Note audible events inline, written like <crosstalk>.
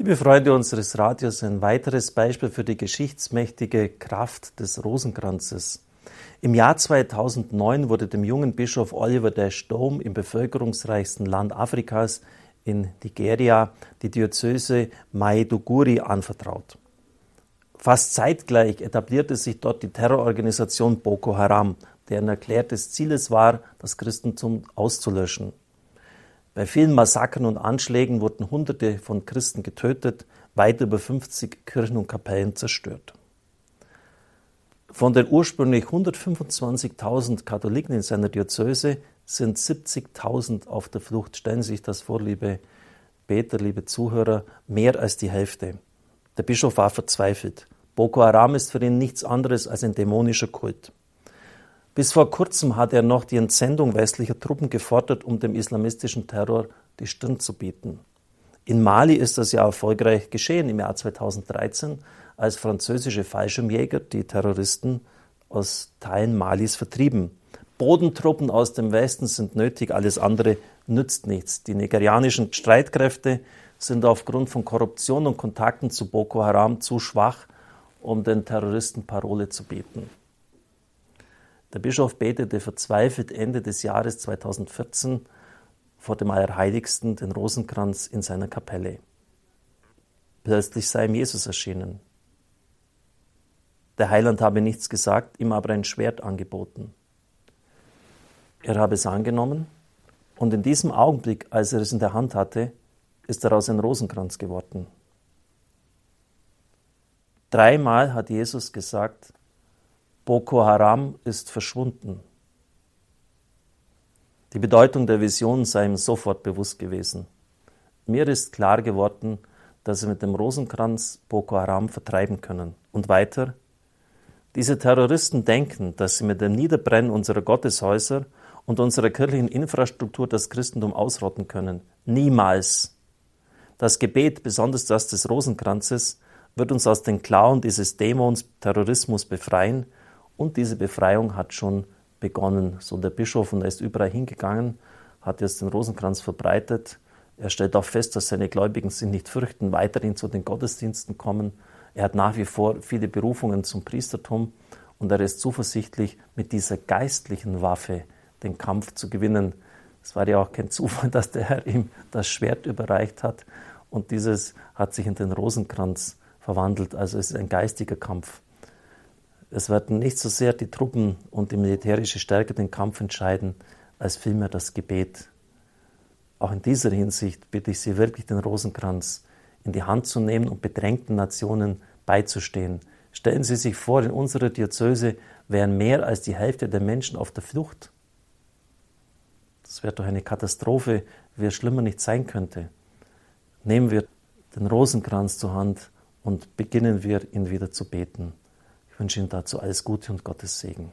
Liebe Freunde unseres Radios, ein weiteres Beispiel für die geschichtsmächtige Kraft des Rosenkranzes. Im Jahr 2009 wurde dem jungen Bischof Oliver Dash Dome im bevölkerungsreichsten Land Afrikas in Nigeria die Diözese Maiduguri anvertraut. Fast zeitgleich etablierte sich dort die Terrororganisation Boko Haram, deren erklärtes Ziel es war, das Christentum auszulöschen. Bei vielen Massakern und Anschlägen wurden Hunderte von Christen getötet, weit über 50 Kirchen und Kapellen zerstört. Von den ursprünglich 125.000 Katholiken in seiner Diözese sind 70.000 auf der Flucht. Stellen Sie sich das vor, liebe Beter, liebe Zuhörer, mehr als die Hälfte. Der Bischof war verzweifelt. Boko Haram ist für ihn nichts anderes als ein dämonischer Kult. Bis vor kurzem hat er noch die Entsendung westlicher Truppen gefordert, um dem islamistischen Terror die Stirn zu bieten. In Mali ist das ja erfolgreich geschehen im Jahr 2013, als französische Fallschirmjäger die Terroristen aus Teilen Malis vertrieben. Bodentruppen aus dem Westen sind nötig, alles andere nützt nichts. Die nigerianischen Streitkräfte sind aufgrund von Korruption und Kontakten zu Boko Haram zu schwach, um den Terroristen Parole zu bieten. Der Bischof betete verzweifelt Ende des Jahres 2014 vor dem Allerheiligsten den Rosenkranz in seiner Kapelle. Plötzlich sei ihm Jesus erschienen. Der Heiland habe nichts gesagt, ihm aber ein Schwert angeboten. Er habe es angenommen und in diesem Augenblick, als er es in der Hand hatte, ist daraus ein Rosenkranz geworden. Dreimal hat Jesus gesagt, Boko Haram ist verschwunden. Die Bedeutung der Vision sei ihm sofort bewusst gewesen. Mir ist klar geworden, dass sie mit dem Rosenkranz Boko Haram vertreiben können. Und weiter, diese Terroristen denken, dass sie mit dem Niederbrennen unserer Gotteshäuser und unserer kirchlichen Infrastruktur das Christentum ausrotten können. Niemals. Das Gebet, besonders das des Rosenkranzes, wird uns aus den Klauen dieses Dämons Terrorismus befreien und diese Befreiung hat schon begonnen. So der Bischof, und er ist überall hingegangen, hat jetzt den Rosenkranz verbreitet. Er stellt auch fest, dass seine Gläubigen sich nicht fürchten, weiterhin zu den Gottesdiensten kommen. Er hat nach wie vor viele Berufungen zum Priestertum und er ist zuversichtlich, mit dieser geistlichen Waffe den Kampf zu gewinnen. Es war ja auch kein Zufall, <laughs> dass der Herr ihm das Schwert überreicht hat und dieses hat sich in den Rosenkranz verwandelt. Also es ist ein geistiger Kampf. Es werden nicht so sehr die Truppen und die militärische Stärke den Kampf entscheiden, als vielmehr das Gebet. Auch in dieser Hinsicht bitte ich Sie wirklich, den Rosenkranz in die Hand zu nehmen und bedrängten Nationen beizustehen. Stellen Sie sich vor, in unserer Diözese wären mehr als die Hälfte der Menschen auf der Flucht. Das wäre doch eine Katastrophe, wie es schlimmer nicht sein könnte. Nehmen wir den Rosenkranz zur Hand und beginnen wir, ihn wieder zu beten wünsche Ihnen dazu alles Gute und Gottes Segen.